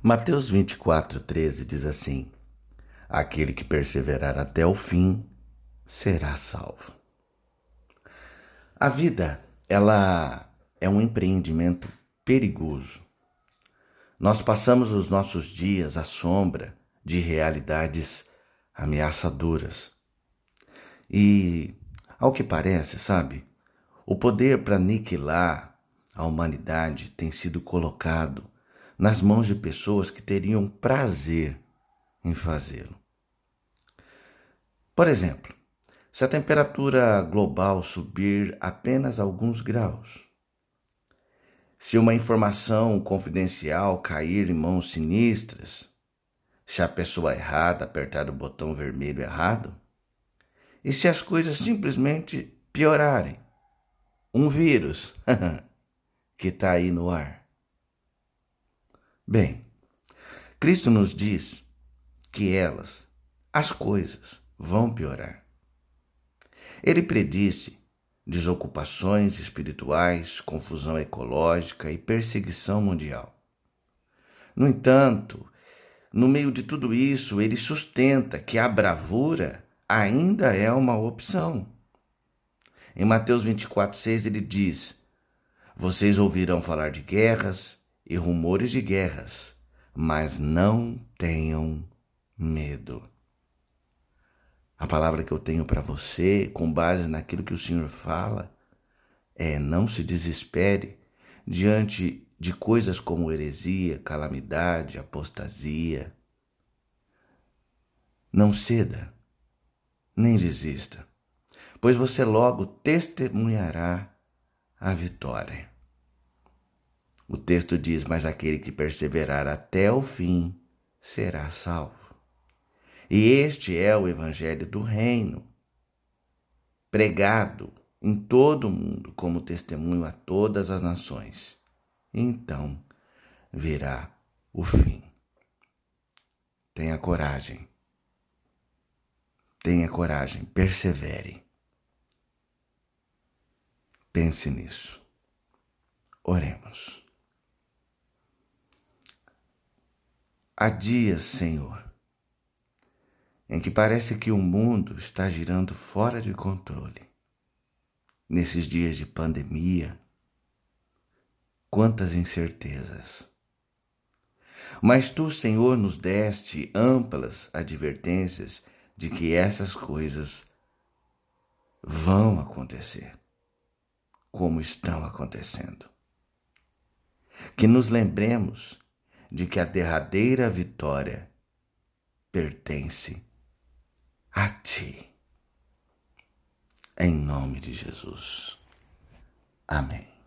Mateus 24, 13 diz assim: Aquele que perseverar até o fim será salvo. A vida, ela é um empreendimento perigoso. Nós passamos os nossos dias à sombra de realidades ameaçadoras. E, ao que parece, sabe, o poder para aniquilar a humanidade tem sido colocado nas mãos de pessoas que teriam prazer em fazê-lo. Por exemplo, se a temperatura global subir apenas alguns graus, se uma informação confidencial cair em mãos sinistras, se a pessoa errada apertar o botão vermelho errado, e se as coisas simplesmente piorarem, um vírus que está aí no ar Bem, Cristo nos diz que elas, as coisas, vão piorar. Ele predisse desocupações espirituais, confusão ecológica e perseguição mundial. No entanto, no meio de tudo isso, ele sustenta que a bravura ainda é uma opção. Em Mateus 24,6 ele diz: Vocês ouvirão falar de guerras e rumores de guerras, mas não tenham medo. A palavra que eu tenho para você, com base naquilo que o Senhor fala, é não se desespere diante de coisas como heresia, calamidade, apostasia. Não ceda, nem desista, pois você logo testemunhará a vitória. O texto diz: Mas aquele que perseverar até o fim será salvo. E este é o Evangelho do Reino, pregado em todo o mundo como testemunho a todas as nações. Então virá o fim. Tenha coragem. Tenha coragem, persevere. Pense nisso. Oremos. Há dias, Senhor, em que parece que o mundo está girando fora de controle. Nesses dias de pandemia, quantas incertezas. Mas tu, Senhor, nos deste amplas advertências de que essas coisas vão acontecer, como estão acontecendo. Que nos lembremos de que a derradeira vitória pertence a ti. Em nome de Jesus. Amém.